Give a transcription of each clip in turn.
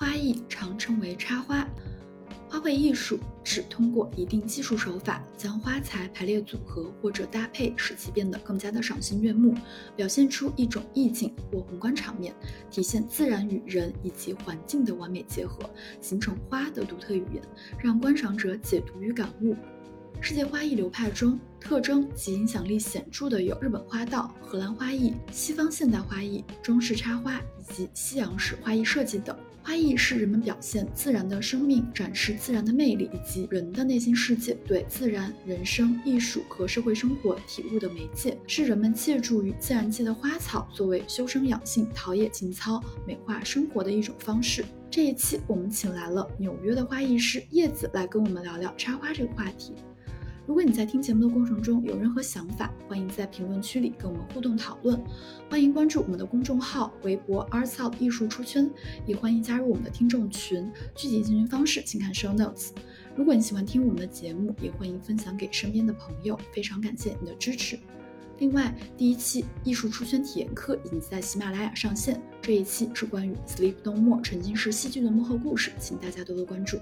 花艺常称为插花，花卉艺术指通过一定技术手法，将花材排列组合或者搭配，使其变得更加的赏心悦目，表现出一种意境或宏观场面，体现自然与人以及环境的完美结合，形成花的独特语言，让观赏者解读与感悟。世界花艺流派中，特征及影响力显著的有日本花道、荷兰花艺、西方现代花艺、中式插花以及西洋式花艺设计等。花艺是人们表现自然的生命、展示自然的魅力以及人的内心世界、对自然、人生、艺术和社会生活体悟的媒介，是人们借助于自然界的花草作为修身养性、陶冶情操、美化生活的一种方式。这一期我们请来了纽约的花艺师叶子来跟我们聊聊插花这个话题。如果你在听节目的过程中有任何想法，欢迎在评论区里跟我们互动讨论。欢迎关注我们的公众号、微博 “artsout 艺术出圈”，也欢迎加入我们的听众群。具体进群方式请看 show notes。如果你喜欢听我们的节目，也欢迎分享给身边的朋友。非常感谢你的支持。另外，第一期艺术出圈体验课已经在喜马拉雅上线，这一期是关于 Sleep No More 沉浸式戏剧的幕后故事，请大家多多关注。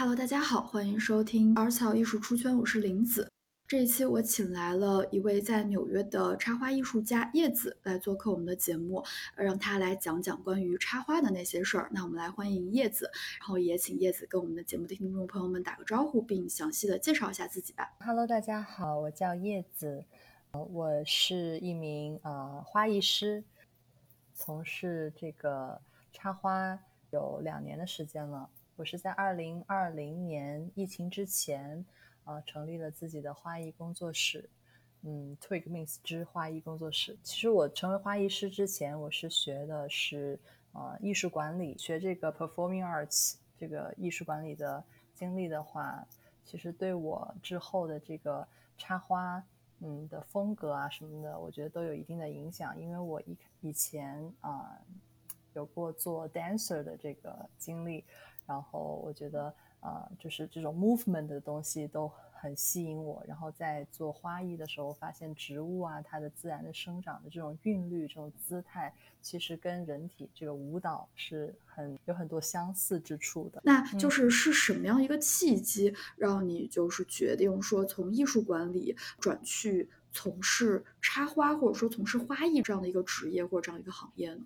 Hello，大家好，欢迎收听《二草艺术出圈》，我是林子。这一期我请来了一位在纽约的插花艺术家叶子来做客我们的节目，让他来讲讲关于插花的那些事儿。那我们来欢迎叶子，然后也请叶子跟我们的节目的听众朋友们打个招呼，并详细的介绍一下自己吧。Hello，大家好，我叫叶子，我是一名呃花艺师，从事这个插花有两年的时间了。我是在二零二零年疫情之前，呃，成立了自己的花艺工作室，嗯，Twig Mins 之花艺工作室。其实我成为花艺师之前，我是学的是呃艺术管理，学这个 Performing Arts 这个艺术管理的经历的话，其实对我之后的这个插花，嗯的风格啊什么的，我觉得都有一定的影响，因为我以以前啊有过做 dancer 的这个经历。然后我觉得，呃，就是这种 movement 的东西都很吸引我。然后在做花艺的时候，发现植物啊，它的自然的生长的这种韵律、这种姿态，其实跟人体这个舞蹈是很有很多相似之处的。那就是是什么样一个契机，让你就是决定说从艺术管理转去从事插花，或者说从事花艺这样的一个职业或者这样一个行业呢？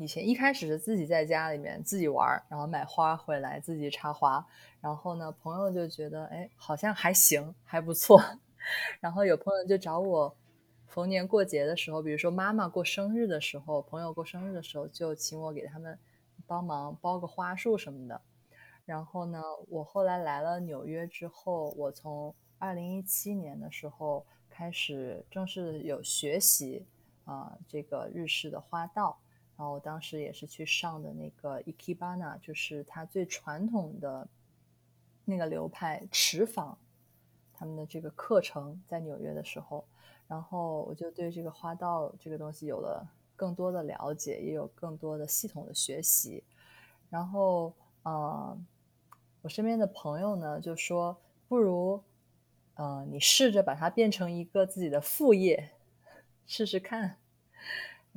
以前一开始是自己在家里面自己玩，然后买花回来自己插花，然后呢，朋友就觉得哎，好像还行，还不错。然后有朋友就找我，逢年过节的时候，比如说妈妈过生日的时候，朋友过生日的时候，就请我给他们帮忙包个花束什么的。然后呢，我后来来了纽约之后，我从二零一七年的时候开始正式有学习啊，这个日式的花道。然后我当时也是去上的那个 Ikebana，就是它最传统的那个流派持坊，他们的这个课程在纽约的时候，然后我就对这个花道这个东西有了更多的了解，也有更多的系统的学习。然后，呃，我身边的朋友呢就说，不如，呃，你试着把它变成一个自己的副业，试试看。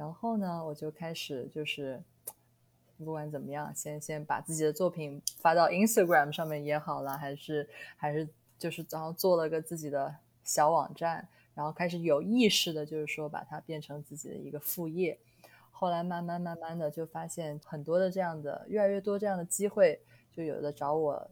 然后呢，我就开始就是，不管怎么样，先先把自己的作品发到 Instagram 上面也好了，还是还是就是然后做了个自己的小网站，然后开始有意识的，就是说把它变成自己的一个副业。后来慢慢慢慢的就发现很多的这样的越来越多这样的机会，就有的找我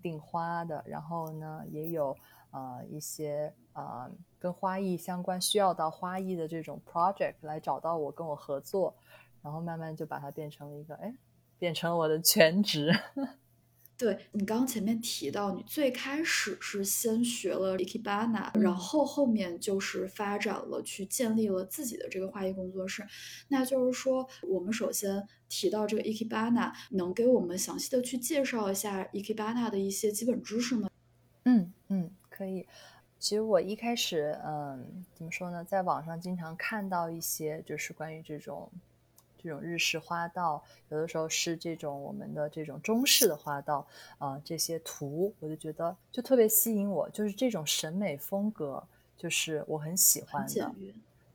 订花的，然后呢也有呃一些呃。跟花艺相关需要到花艺的这种 project 来找到我跟我合作，然后慢慢就把它变成了一个哎，变成了我的全职。对你刚刚前面提到，你最开始是先学了 Ikebana，然后后面就是发展了去建立了自己的这个花艺工作室。那就是说，我们首先提到这个 Ikebana，能给我们详细的去介绍一下 Ikebana 的一些基本知识吗？嗯嗯，可以。其实我一开始，嗯，怎么说呢，在网上经常看到一些，就是关于这种这种日式花道，有的时候是这种我们的这种中式的花道啊，这些图，我就觉得就特别吸引我，就是这种审美风格，就是我很喜欢的。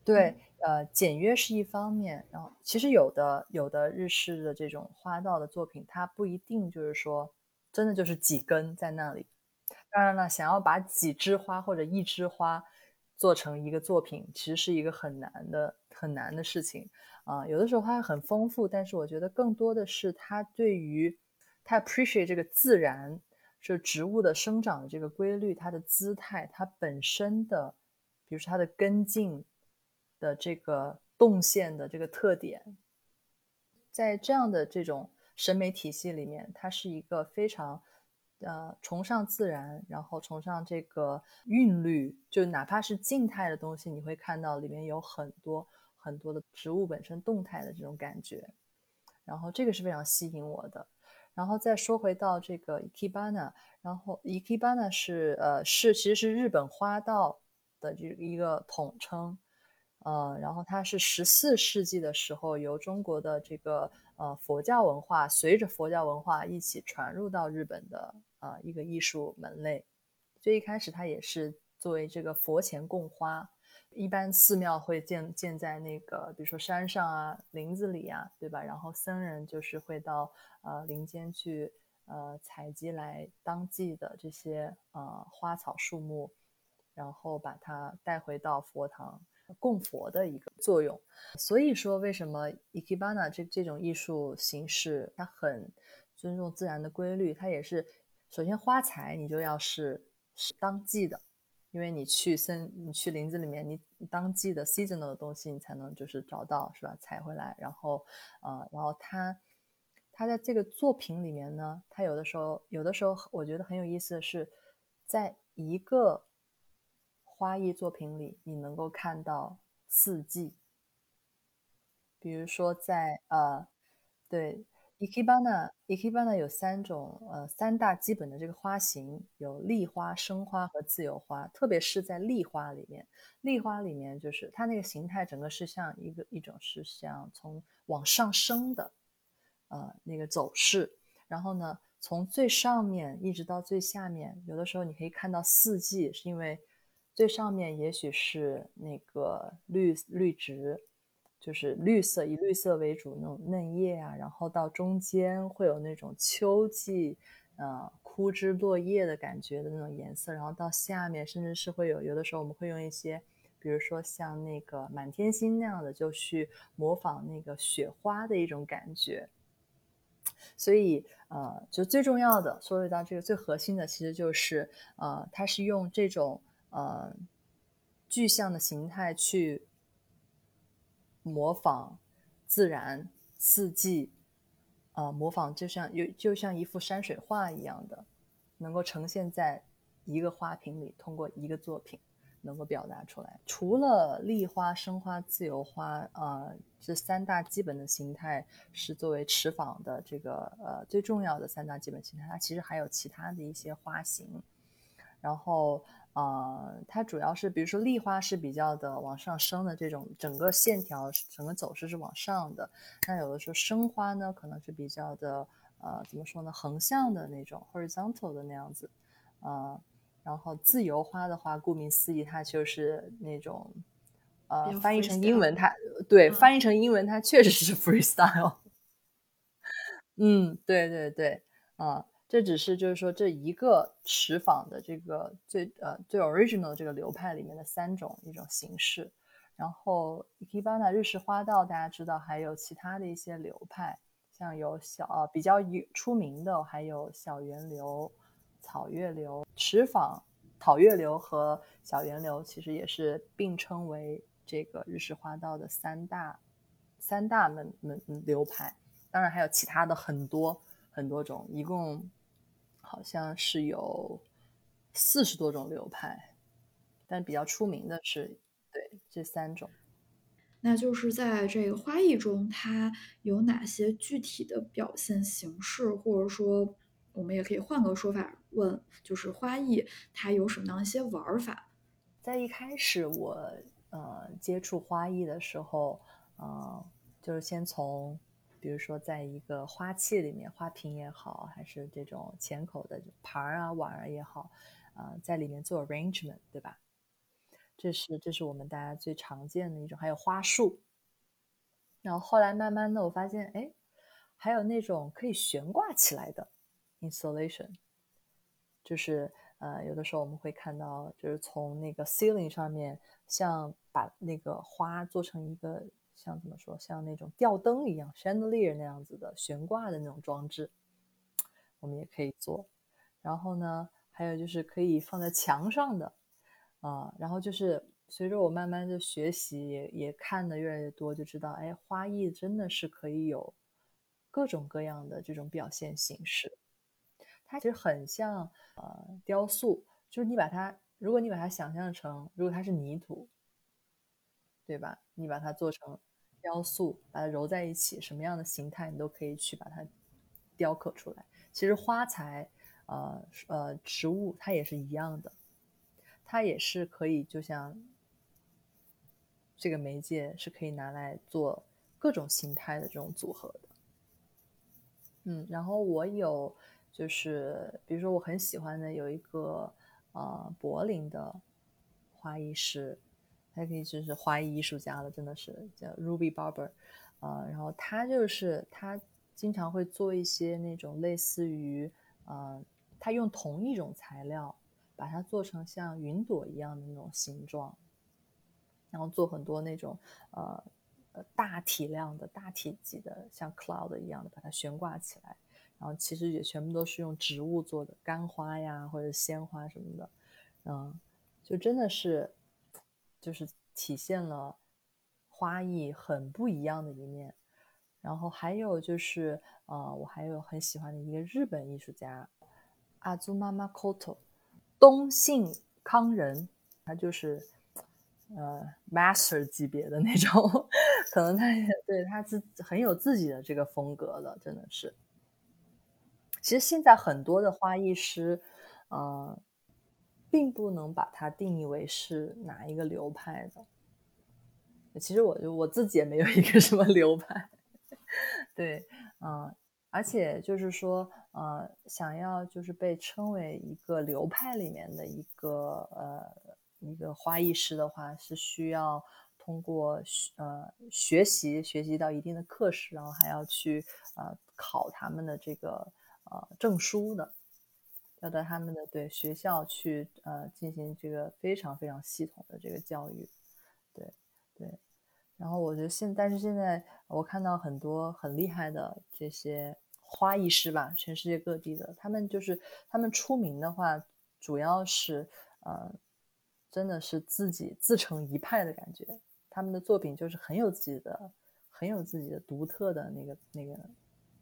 对，呃，简约是一方面，然后其实有的有的日式的这种花道的作品，它不一定就是说真的就是几根在那里。当然了，想要把几枝花或者一枝花做成一个作品，其实是一个很难的很难的事情啊。有的时候它很丰富，但是我觉得更多的是它对于它 appreciate 这个自然，是植物的生长的这个规律，它的姿态，它本身的，比如说它的根茎。的这个动线的这个特点，在这样的这种审美体系里面，它是一个非常呃崇尚自然，然后崇尚这个韵律，就哪怕是静态的东西，你会看到里面有很多很多的植物本身动态的这种感觉，然后这个是非常吸引我的。然后再说回到这个 ikebana，然后 ikebana 是呃是其实是日本花道的这一个统称。呃，然后它是十四世纪的时候由中国的这个呃佛教文化随着佛教文化一起传入到日本的呃一个艺术门类。最一开始它也是作为这个佛前供花，一般寺庙会建建在那个比如说山上啊、林子里啊，对吧？然后僧人就是会到呃林间去呃采集来当季的这些呃花草树木，然后把它带回到佛堂。供佛的一个作用，所以说为什么 ikebana 这这种艺术形式，它很尊重自然的规律，它也是首先花材你就要是是当季的，因为你去森你去林子里面，你当季的 seasonal 的东西你才能就是找到是吧？采回来，然后呃，然后它它在这个作品里面呢，它有的时候有的时候我觉得很有意思的是，在一个。花艺作品里，你能够看到四季。比如说，在呃，对，ikebana，ikebana 有三种呃三大基本的这个花型，有立花、生花和自由花。特别是在立花里面，立花里面就是它那个形态，整个是像一个一种是像从往上升的呃那个走势。然后呢，从最上面一直到最下面，有的时候你可以看到四季，是因为。最上面也许是那个绿绿植，就是绿色以绿色为主那种嫩叶啊，然后到中间会有那种秋季，呃枯枝落叶的感觉的那种颜色，然后到下面甚至是会有有的时候我们会用一些，比如说像那个满天星那样的，就去模仿那个雪花的一种感觉。所以呃，就最重要的说回到这个最核心的，其实就是呃，它是用这种。呃，具象的形态去模仿自然四季，呃，模仿就像有就像一幅山水画一样的，能够呈现在一个花瓶里，通过一个作品能够表达出来。除了立花、生花、自由花，呃，这三大基本的形态是作为持坊的这个呃最重要的三大基本形态，它其实还有其他的一些花型，然后。呃，它主要是，比如说立花是比较的往上升的这种，整个线条、整个走势是往上的。那有的时候生花呢，可能是比较的，呃，怎么说呢，横向的那种，horizontal 的那样子。呃，然后自由花的话，顾名思义，它就是那种，呃，翻译成英文，它对，翻译成英文，它确实是 freestyle。嗯，对对对，啊。这只是就是说这一个持坊的这个最呃最 original 这个流派里面的三种一种形式，然后 ikebana 日式花道大家知道还有其他的一些流派，像有小呃比较有出名的还有小圆流、草月流、持坊、草月流和小圆流，其实也是并称为这个日式花道的三大三大门门流派，当然还有其他的很多很多种，一共。好像是有四十多种流派，但比较出名的是对这三种。那就是在这个花艺中，它有哪些具体的表现形式，或者说，我们也可以换个说法问，就是花艺它有什么样一些玩法？在一开始我呃接触花艺的时候，呃，就是先从。比如说，在一个花器里面，花瓶也好，还是这种浅口的盘儿啊、碗儿也好，啊，在里面做 arrangement，对吧？这是这是我们大家最常见的一种，还有花束。然后后来慢慢的，我发现，哎，还有那种可以悬挂起来的 installation，就是呃，有的时候我们会看到，就是从那个 ceiling 上面，像把那个花做成一个像怎么说，像那种吊灯一样 chandelier 那样子的悬挂的那种装置，我们也可以做。然后呢，还有就是可以放在墙上的，啊，然后就是随着我慢慢的学习，也也看的越来越多，就知道，哎，花艺真的是可以有各种各样的这种表现形式。它其实很像呃雕塑，就是你把它，如果你把它想象成，如果它是泥土，对吧？你把它做成雕塑，把它揉在一起，什么样的形态你都可以去把它雕刻出来。其实花材。呃呃，植物它也是一样的，它也是可以，就像这个媒介是可以拿来做各种形态的这种组合的。嗯，然后我有就是，比如说我很喜欢的有一个呃柏林的花艺师，他可以就是花艺艺术家了，真的是叫 Ruby Barber，呃，然后他就是他经常会做一些那种类似于呃。他用同一种材料，把它做成像云朵一样的那种形状，然后做很多那种呃呃大体量的大体积的，像 cloud 一样的，把它悬挂起来。然后其实也全部都是用植物做的，干花呀或者鲜花什么的，嗯，就真的是就是体现了花艺很不一样的一面。然后还有就是呃，我还有很喜欢的一个日本艺术家。阿祖妈妈 Koto，东信康人，他就是呃 master 级别的那种，可能他也对他自很有自己的这个风格的，真的是。其实现在很多的花艺师，呃，并不能把它定义为是哪一个流派的。其实我就我自己也没有一个什么流派，对，嗯。而且就是说，呃，想要就是被称为一个流派里面的一个呃一个花艺师的话，是需要通过呃学习学习到一定的课时，然后还要去呃考他们的这个呃证书的，要到他们的对学校去呃进行这个非常非常系统的这个教育，对对。然后我觉得现但是现在我看到很多很厉害的这些。花艺师吧，全世界各地的，他们就是他们出名的话，主要是呃，真的是自己自成一派的感觉。他们的作品就是很有自己的、很有自己的独特的那个那个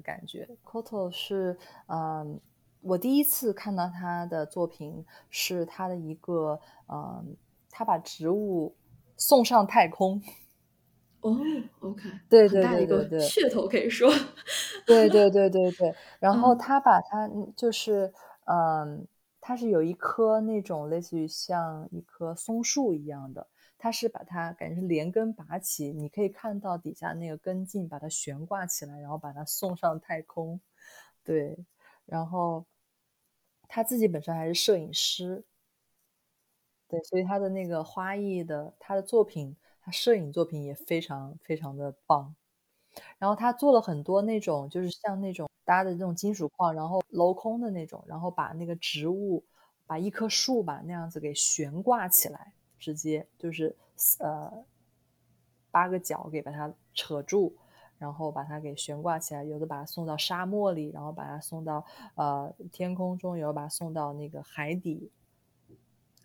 感觉。Koto 是嗯，我第一次看到他的作品是他的一个嗯，他把植物送上太空。哦，OK，对对对对对，噱头可以说，对对对对对。然后他把它就是，嗯，它是有一棵那种类似于像一棵松树一样的，它是把它感觉是连根拔起，你可以看到底下那个根茎，把它悬挂起来，然后把它送上太空。对，然后他自己本身还是摄影师，对，所以他的那个花艺的他的作品。他摄影作品也非常非常的棒，然后他做了很多那种就是像那种搭的那种金属框，然后镂空的那种，然后把那个植物，把一棵树吧那样子给悬挂起来，直接就是呃八个角给把它扯住，然后把它给悬挂起来，有的把它送到沙漠里，然后把它送到呃天空中，有的把它送到那个海底。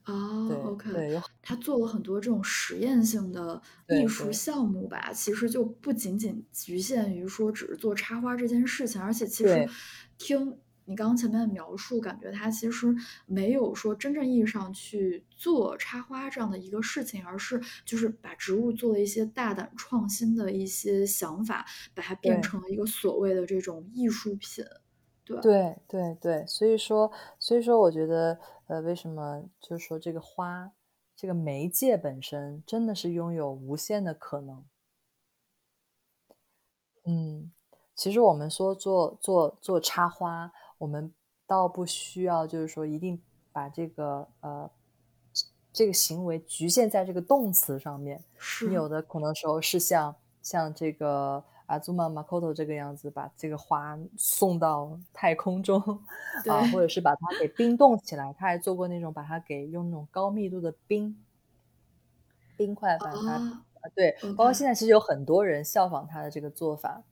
哦，OK，他做了很多这种实验性的艺术项目吧，其实就不仅仅局限于说只是做插花这件事情，而且其实听你刚刚前面的描述，感觉他其实没有说真正意义上去做插花这样的一个事情，而是就是把植物做了一些大胆创新的一些想法，把它变成了一个所谓的这种艺术品。对对对，所以说所以说，我觉得呃，为什么就是说这个花这个媒介本身真的是拥有无限的可能。嗯，其实我们说做做做插花，我们倒不需要就是说一定把这个呃这个行为局限在这个动词上面。是你有的可能时候是像像这个阿祖玛马 Makoto 这个样子，把这个花送到太空中啊，或者是把它给冰冻起来。他还做过那种把它给用那种高密度的冰冰块把它啊，对，包括现在其实有很多人效仿他的这个做法。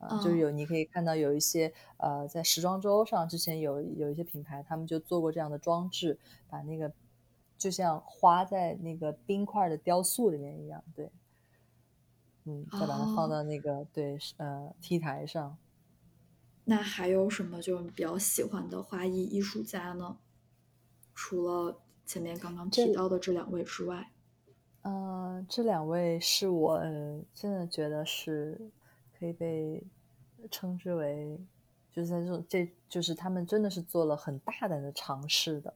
啊，就是有你可以看到有一些呃，在时装周上之前有有一些品牌，他们就做过这样的装置，把那个就像花在那个冰块的雕塑里面一样，对，嗯，再把它放到那个对呃 T 台上。那还有什么就比较喜欢的花艺艺术家呢？除了前面刚刚提到的这两位之外，嗯，这两位是我真的觉得是。可以被称之为，就是在这种，这就是他们真的是做了很大胆的尝试的，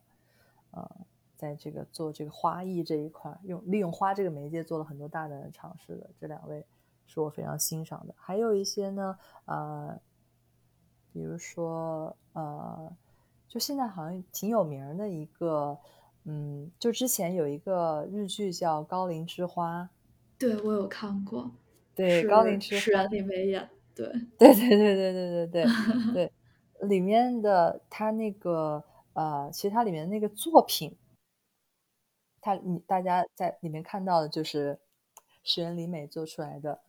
呃，在这个做这个花艺这一块，用利用花这个媒介做了很多大胆的尝试的这两位是我非常欣赏的。还有一些呢，呃，比如说呃，就现在好像挺有名的一个，嗯，就之前有一个日剧叫《高龄之花》，对我有看过。对，高龄之花里面演，对，对对对对对对对 对，里面的他那个呃，其实它里面那个作品，他你大家在里面看到的就是石原里美做出来的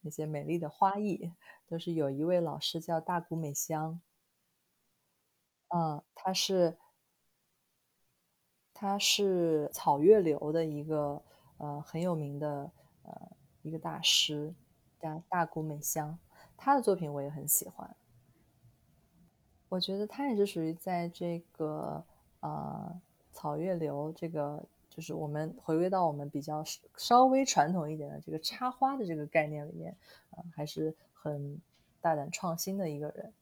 那些美丽的花艺，都是有一位老师叫大谷美香，嗯，他是他是草月流的一个呃很有名的呃。一个大师叫大谷美香，他的作品我也很喜欢。我觉得他也是属于在这个呃草月流这个，就是我们回归到我们比较稍微传统一点的这个插花的这个概念里面，啊，还是很大胆创新的一个人。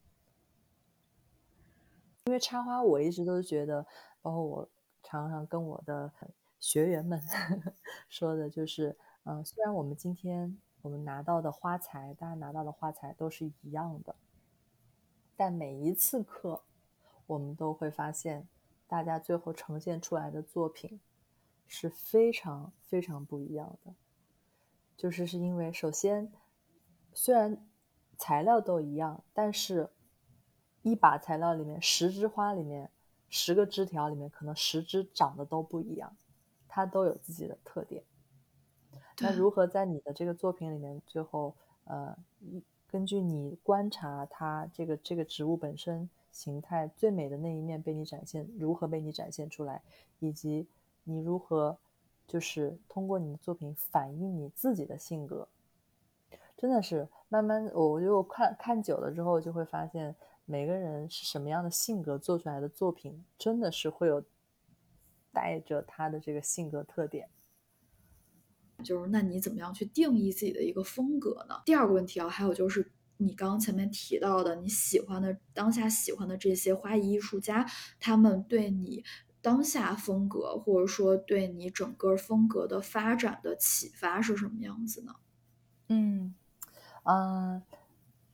因为插花，我一直都觉得，包括我常常跟我的学员们 说的，就是。嗯，虽然我们今天我们拿到的花材，大家拿到的花材都是一样的，但每一次课，我们都会发现，大家最后呈现出来的作品是非常非常不一样的。就是是因为，首先，虽然材料都一样，但是一把材料里面，十枝花里面，十个枝条里面，可能十枝长得都不一样，它都有自己的特点。那如何在你的这个作品里面，最后呃，根据你观察它这个这个植物本身形态最美的那一面被你展现，如何被你展现出来，以及你如何就是通过你的作品反映你自己的性格，真的是慢慢我我就看看久了之后，就会发现每个人是什么样的性格做出来的作品，真的是会有带着他的这个性格特点。就是那你怎么样去定义自己的一个风格呢？第二个问题啊，还有就是你刚刚前面提到的你喜欢的当下喜欢的这些花艺艺术家，他们对你当下风格或者说对你整个风格的发展的启发是什么样子呢？嗯嗯，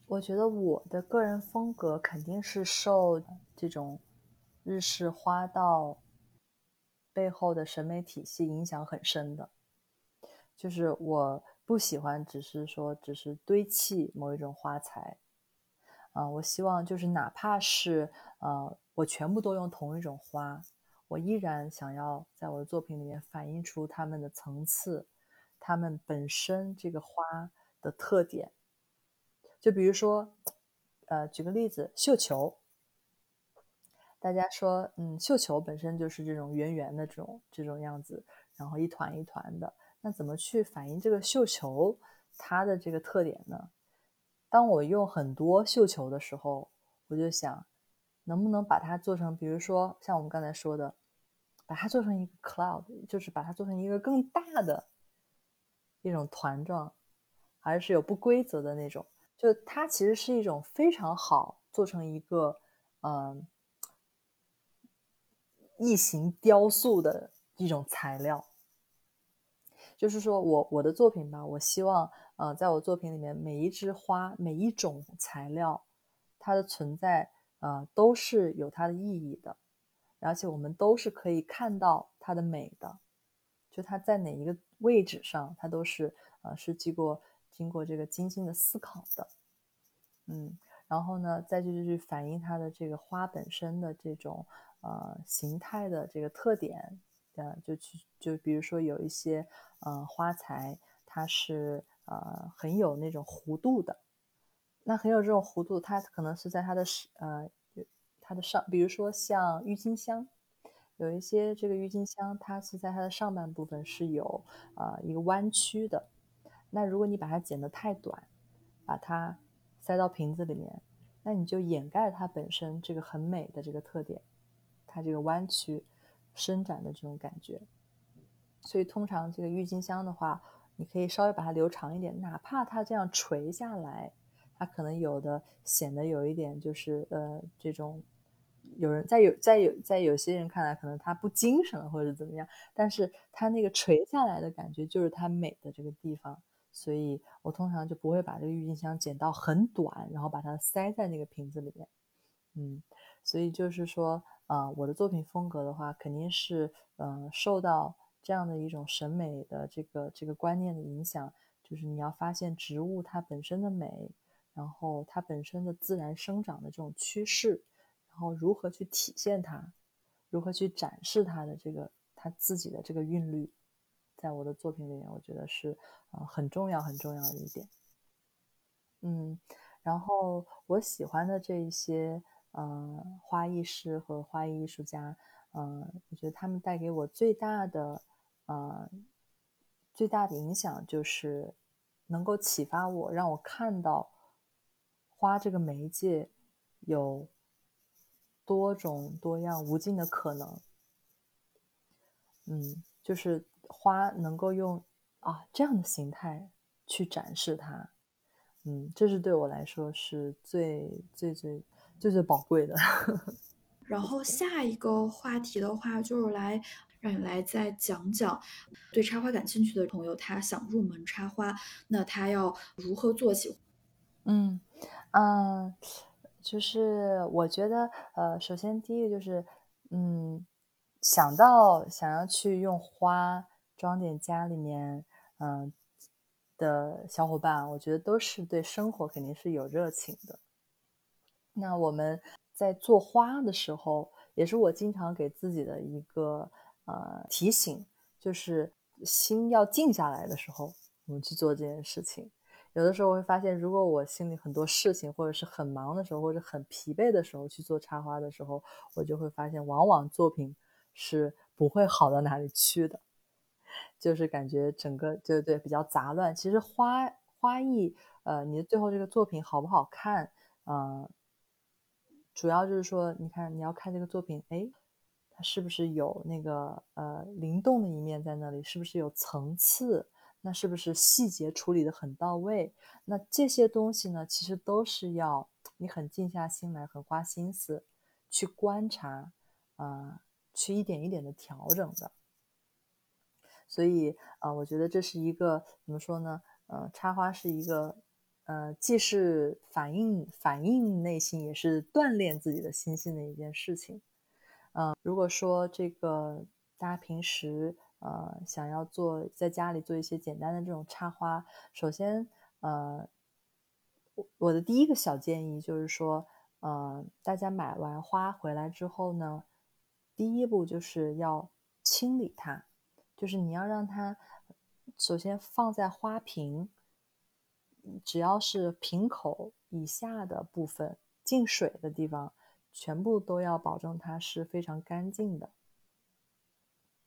我觉得我的个人风格肯定是受这种日式花道背后的审美体系影响很深的。就是我不喜欢，只是说只是堆砌某一种花材，啊，我希望就是哪怕是呃，我全部都用同一种花，我依然想要在我的作品里面反映出它们的层次，它们本身这个花的特点。就比如说，呃，举个例子，绣球，大家说，嗯，绣球本身就是这种圆圆的这种这种样子，然后一团一团的。那怎么去反映这个绣球它的这个特点呢？当我用很多绣球的时候，我就想，能不能把它做成，比如说像我们刚才说的，把它做成一个 cloud，就是把它做成一个更大的一种团状，还是有不规则的那种，就它其实是一种非常好做成一个嗯异形雕塑的一种材料。就是说我我的作品吧，我希望，呃，在我作品里面，每一枝花，每一种材料，它的存在，呃，都是有它的意义的，而且我们都是可以看到它的美的。就它在哪一个位置上，它都是呃是经过经过这个精心的思考的，嗯，然后呢，再就是反映它的这个花本身的这种呃形态的这个特点，呃，就去就比如说有一些呃花材，它是呃很有那种弧度的，那很有这种弧度，它可能是在它的呃它的上，比如说像郁金香。有一些这个郁金香，它是在它的上半部分是有呃一个弯曲的。那如果你把它剪得太短，把它塞到瓶子里面，那你就掩盖了它本身这个很美的这个特点，它这个弯曲伸展的这种感觉。所以通常这个郁金香的话，你可以稍微把它留长一点，哪怕它这样垂下来，它可能有的显得有一点就是呃这种。有人在有在有在有些人看来，可能他不精神了，或者怎么样，但是他那个垂下来的感觉，就是它美的这个地方。所以我通常就不会把这个郁金香剪到很短，然后把它塞在那个瓶子里面。嗯，所以就是说，啊，我的作品风格的话，肯定是，嗯，受到这样的一种审美的这个这个观念的影响，就是你要发现植物它本身的美，然后它本身的自然生长的这种趋势。然后如何去体现它，如何去展示它的这个他自己的这个韵律，在我的作品里面，我觉得是呃很重要很重要的一点。嗯，然后我喜欢的这一些呃花艺师和花艺艺术家，嗯，我觉得他们带给我最大的呃最大的影响就是能够启发我，让我看到花这个媒介有。多种多样、无尽的可能，嗯，就是花能够用啊这样的形态去展示它，嗯，这是对我来说是最最最最最宝贵的。然后下一个话题的话，就是来让你来再讲讲，对插花感兴趣的朋友，他想入门插花，那他要如何做起？嗯嗯。就是我觉得，呃，首先第一个就是，嗯，想到想要去用花装点家里面，嗯的小伙伴，我觉得都是对生活肯定是有热情的。那我们在做花的时候，也是我经常给自己的一个呃提醒，就是心要静下来的时候，我们去做这件事情。有的时候会发现，如果我心里很多事情，或者是很忙的时候，或者很疲惫的时候去做插花的时候，我就会发现，往往作品是不会好到哪里去的，就是感觉整个对对比较杂乱。其实花花艺，呃，你的最后这个作品好不好看，呃，主要就是说，你看你要看这个作品，哎，它是不是有那个呃灵动的一面在那里，是不是有层次？那是不是细节处理的很到位？那这些东西呢，其实都是要你很静下心来，很花心思去观察，啊，去一点一点的调整的。所以啊，我觉得这是一个怎么说呢？呃，插花是一个，呃，既是反映反映内心，也是锻炼自己的心性的一件事情。嗯，如果说这个大家平时。呃，想要做在家里做一些简单的这种插花，首先，呃，我我的第一个小建议就是说，呃，大家买完花回来之后呢，第一步就是要清理它，就是你要让它首先放在花瓶，只要是瓶口以下的部分进水的地方，全部都要保证它是非常干净的。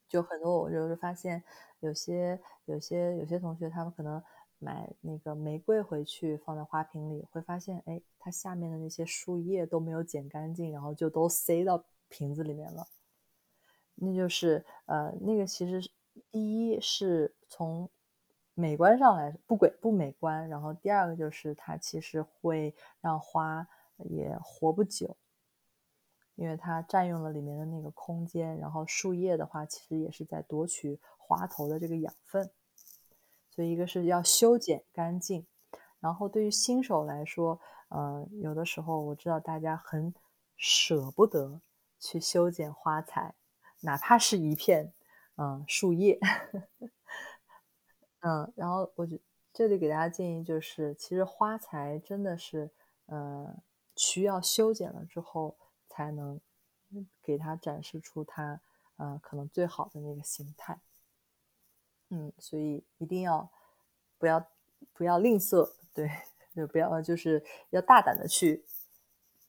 就很多，我就是发现有些有些有些同学，他们可能买那个玫瑰回去放在花瓶里，会发现，哎，它下面的那些树叶都没有剪干净，然后就都塞到瓶子里面了。那就是呃，那个其实第一是从美观上来不轨不美观，然后第二个就是它其实会让花也活不久。因为它占用了里面的那个空间，然后树叶的话，其实也是在夺取花头的这个养分，所以一个是要修剪干净，然后对于新手来说，呃，有的时候我知道大家很舍不得去修剪花材，哪怕是一片嗯树叶。嗯，然后我觉这里给大家建议就是，其实花材真的是呃需要修剪了之后才能给它展示出它呃可能最好的那个形态。嗯，所以一定要不要不要吝啬，对，就不要就是要大胆的去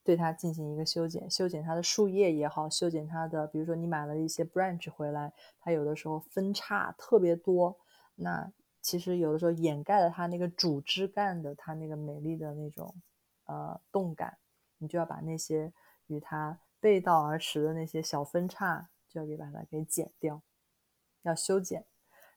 对它进行一个修剪，修剪它的树叶也好，修剪它的，比如说你买了一些 branch 回来，它有的时候分叉特别多，那其实有的时候掩盖了它那个主枝干的它那个美丽的那种呃动感，你就要把那些与它背道而驰的那些小分叉，就要给把它给剪掉，要修剪。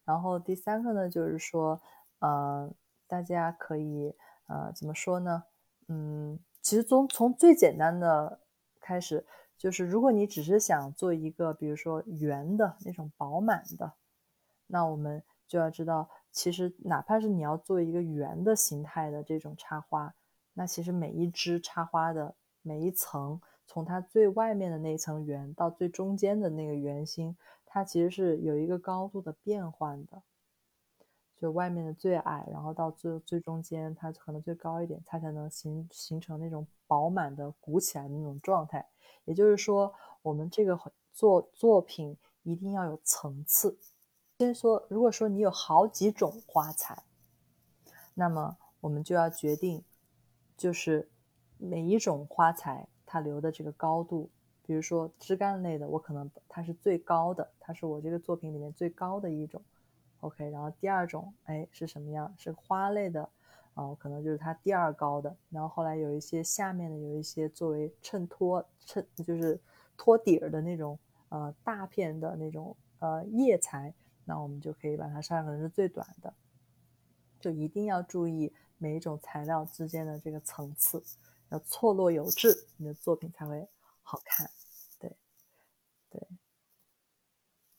然后第三个呢，就是说，呃，大家可以，呃，怎么说呢？嗯，其实从从最简单的开始，就是如果你只是想做一个，比如说圆的那种饱满的，那我们就要知道，其实哪怕是你要做一个圆的形态的这种插花，那其实每一只插花的每一层，从它最外面的那一层圆到最中间的那个圆心。它其实是有一个高度的变换的，就外面的最矮，然后到最最中间，它可能最高一点，它才能形形成那种饱满的鼓起来的那种状态。也就是说，我们这个作作品一定要有层次。先说，如果说你有好几种花材，那么我们就要决定，就是每一种花材它留的这个高度。比如说枝干类的，我可能它是最高的，它是我这个作品里面最高的一种，OK。然后第二种，哎，是什么样？是花类的，啊，可能就是它第二高的。然后后来有一些下面的，有一些作为衬托、衬就是托底儿的那种，呃，大片的那种呃叶材，那我们就可以把它上可能是最短的，就一定要注意每一种材料之间的这个层次，要错落有致，你的作品才会好看。对，对，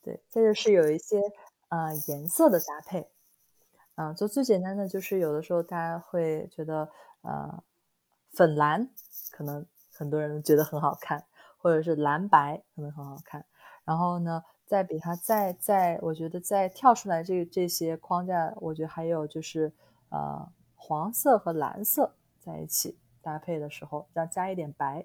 对这就是有一些呃颜色的搭配，啊，就最简单的就是有的时候大家会觉得呃粉蓝可能很多人觉得很好看，或者是蓝白可能很好看，然后呢再比它再再我觉得再跳出来这这些框架，我觉得还有就是呃黄色和蓝色在一起搭配的时候，要加一点白。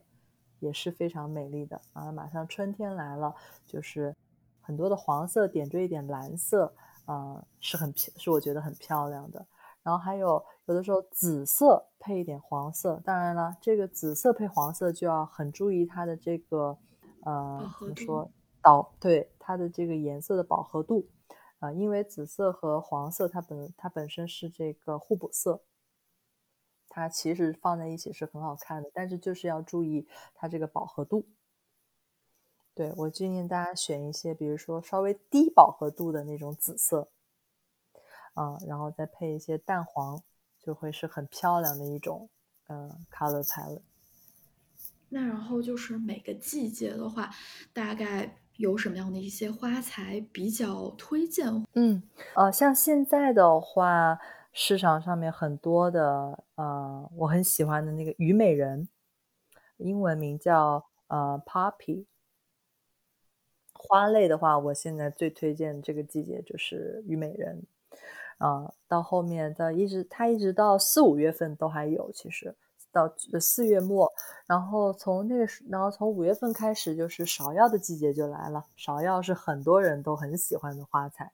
也是非常美丽的啊！马上春天来了，就是很多的黄色点缀一点蓝色，啊，是很是我觉得很漂亮的。然后还有有的时候紫色配一点黄色，当然了，这个紫色配黄色就要很注意它的这个呃怎么说导对它的这个颜色的饱和度啊，因为紫色和黄色它本它本身是这个互补色。它其实放在一起是很好看的，但是就是要注意它这个饱和度。对我建议大家选一些，比如说稍微低饱和度的那种紫色，啊，然后再配一些淡黄，就会是很漂亮的一种呃 color palette。那然后就是每个季节的话，大概有什么样的一些花材比较推荐？嗯，呃，像现在的话。市场上面很多的，呃，我很喜欢的那个虞美人，英文名叫呃 Poppy。花类的话，我现在最推荐这个季节就是虞美人，啊，到后面到一直它一直到四五月份都还有，其实到四月末，然后从那个然后从五月份开始就是芍药的季节就来了，芍药是很多人都很喜欢的花材。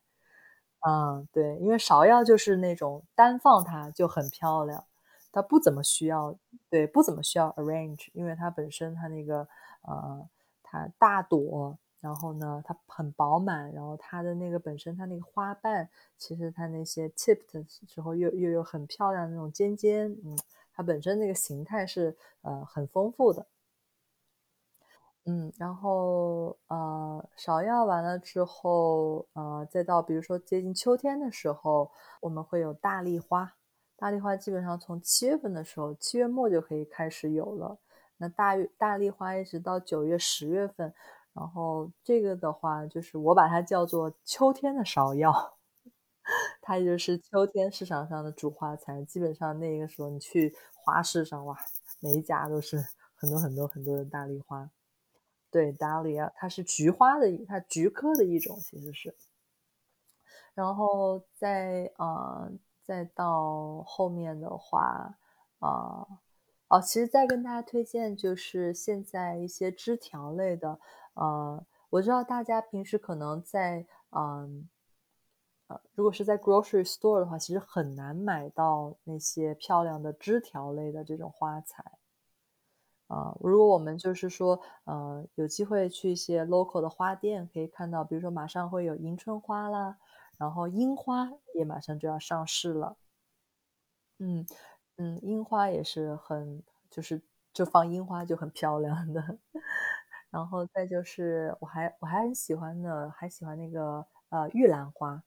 嗯，对，因为芍药就是那种单放它就很漂亮，它不怎么需要，对，不怎么需要 arrange，因为它本身它那个呃，它大朵，然后呢它很饱满，然后它的那个本身它那个花瓣，其实它那些 tip 的时候又又有很漂亮那种尖尖，嗯，它本身那个形态是呃很丰富的。嗯，然后呃，芍药完了之后，呃，再到比如说接近秋天的时候，我们会有大丽花。大丽花基本上从七月份的时候，七月末就可以开始有了。那大大丽花一直到九月、十月份，然后这个的话，就是我把它叫做秋天的芍药，它就是秋天市场上的主花材。基本上那个时候你去花市上，哇，每一家都是很多很多很多的大丽花。对，达利亚，它是菊花的，它菊科的一种，其实是。然后再呃再到后面的话，啊、哦，其实再跟大家推荐就是现在一些枝条类的，呃，我知道大家平时可能在嗯。如果是在 grocery store 的话，其实很难买到那些漂亮的枝条类的这种花材。啊、如果我们就是说，呃，有机会去一些 local 的花店，可以看到，比如说马上会有迎春花啦，然后樱花也马上就要上市了。嗯嗯，樱花也是很，就是就放樱花就很漂亮的。然后再就是我还我还很喜欢的，还喜欢那个呃玉兰花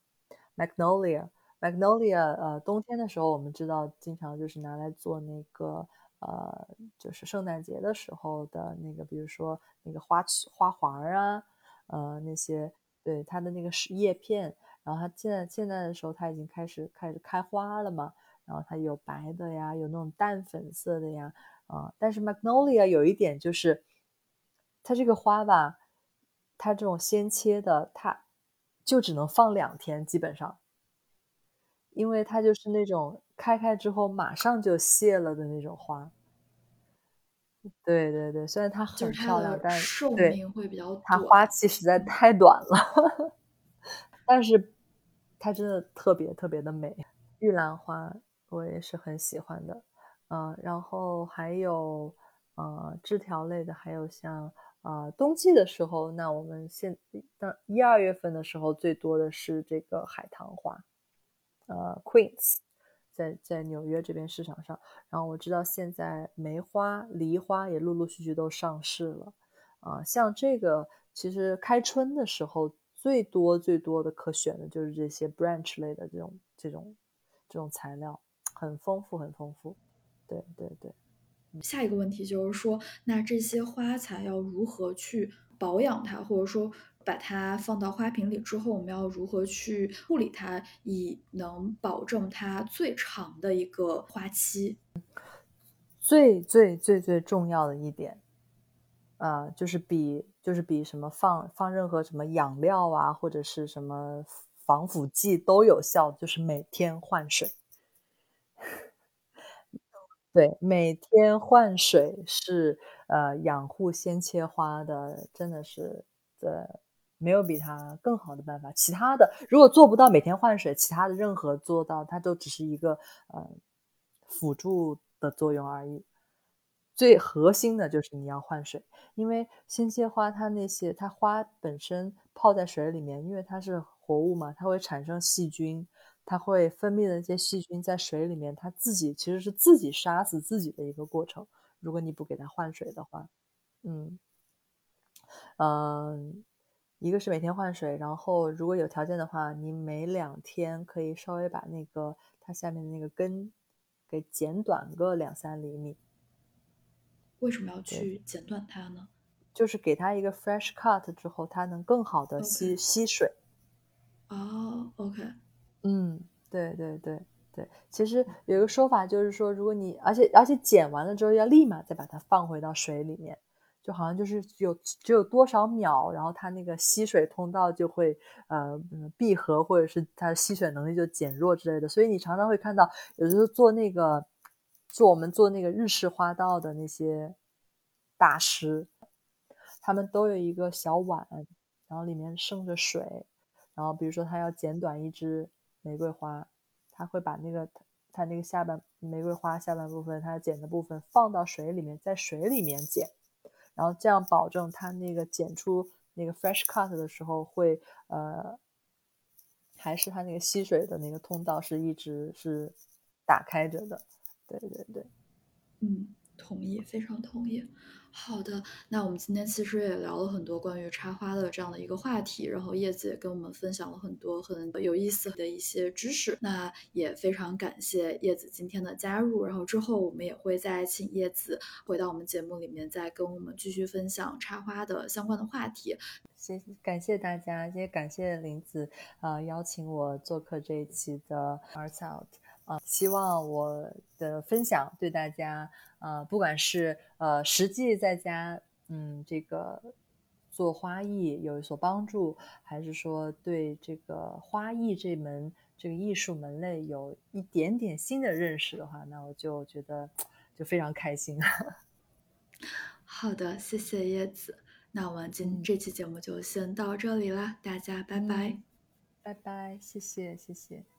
，magnolia。magnolia，呃，冬天的时候我们知道经常就是拿来做那个呃，就是圣诞节的时候的那个，比如说那个花花环儿啊，呃，那些对它的那个是叶片，然后它现在现在的时候它已经开始开始开花了嘛，然后它有白的呀，有那种淡粉色的呀，啊、但是 magnolia 有一点就是它这个花吧，它这种鲜切的，它就只能放两天，基本上。因为它就是那种开开之后马上就谢了的那种花。对对对，虽然它很漂亮，的但寿对命会比较它。花期实在太短了，但是它真的特别特别的美。玉兰花我也是很喜欢的，呃，然后还有呃枝条类的，还有像呃冬季的时候，那我们现当一二月份的时候最多的是这个海棠花。呃 Queens，在在纽约这边市场上。然后我知道现在梅花、梨花也陆陆续续都上市了。啊、像这个其实开春的时候最多最多的可选的就是这些 branch 类的这种这种这种材料，很丰富很丰富。对对对。下一个问题就是说，那这些花材要如何去保养它，或者说把它放到花瓶里之后，我们要如何去护理它，以能保证它最长的一个花期？最最最最重要的一点，呃，就是比就是比什么放放任何什么养料啊，或者是什么防腐剂都有效，就是每天换水。对，每天换水是呃养护鲜切花的，真的是呃没有比它更好的办法。其他的如果做不到每天换水，其他的任何做到，它都只是一个呃辅助的作用而已。最核心的就是你要换水，因为鲜切花它那些它花本身泡在水里面，因为它是活物嘛，它会产生细菌，它会分泌的那些细菌在水里面，它自己其实是自己杀死自己的一个过程。如果你不给它换水的话，嗯嗯，一个是每天换水，然后如果有条件的话，你每两天可以稍微把那个它下面的那个根给剪短个两三厘米。为什么要去剪短它呢？就是给它一个 fresh cut 之后，它能更好的吸吸水。哦，OK，嗯，对对对对。其实有一个说法就是说，如果你而且而且剪完了之后要立马再把它放回到水里面，就好像就是有只有多少秒，然后它那个吸水通道就会呃闭合，或者是它的吸水能力就减弱之类的。所以你常常会看到，有时候做那个做我们做那个日式花道的那些大师，他们都有一个小碗，然后里面盛着水，然后比如说他要剪短一支玫瑰花，他会把那个他那个下半玫瑰花下半部分他剪的部分放到水里面，在水里面剪，然后这样保证它那个剪出那个 fresh cut 的时候会呃，还是它那个吸水的那个通道是一直是打开着的。对对对，嗯，同意，非常同意。好的，那我们今天其实也聊了很多关于插花的这样的一个话题，然后叶子也跟我们分享了很多很有意思的一些知识。那也非常感谢叶子今天的加入，然后之后我们也会再请叶子回到我们节目里面，再跟我们继续分享插花的相关的话题。谢谢感谢大家，也感谢林子呃邀请我做客这一期的 Arts Out。啊，希望我的分享对大家，呃，不管是呃实际在家，嗯，这个做花艺有所帮助，还是说对这个花艺这门这个艺术门类有一点点新的认识的话，那我就觉得就非常开心。好的，谢谢叶子。那我们今这期节目就先到这里啦，大家拜拜。拜拜，谢谢谢谢。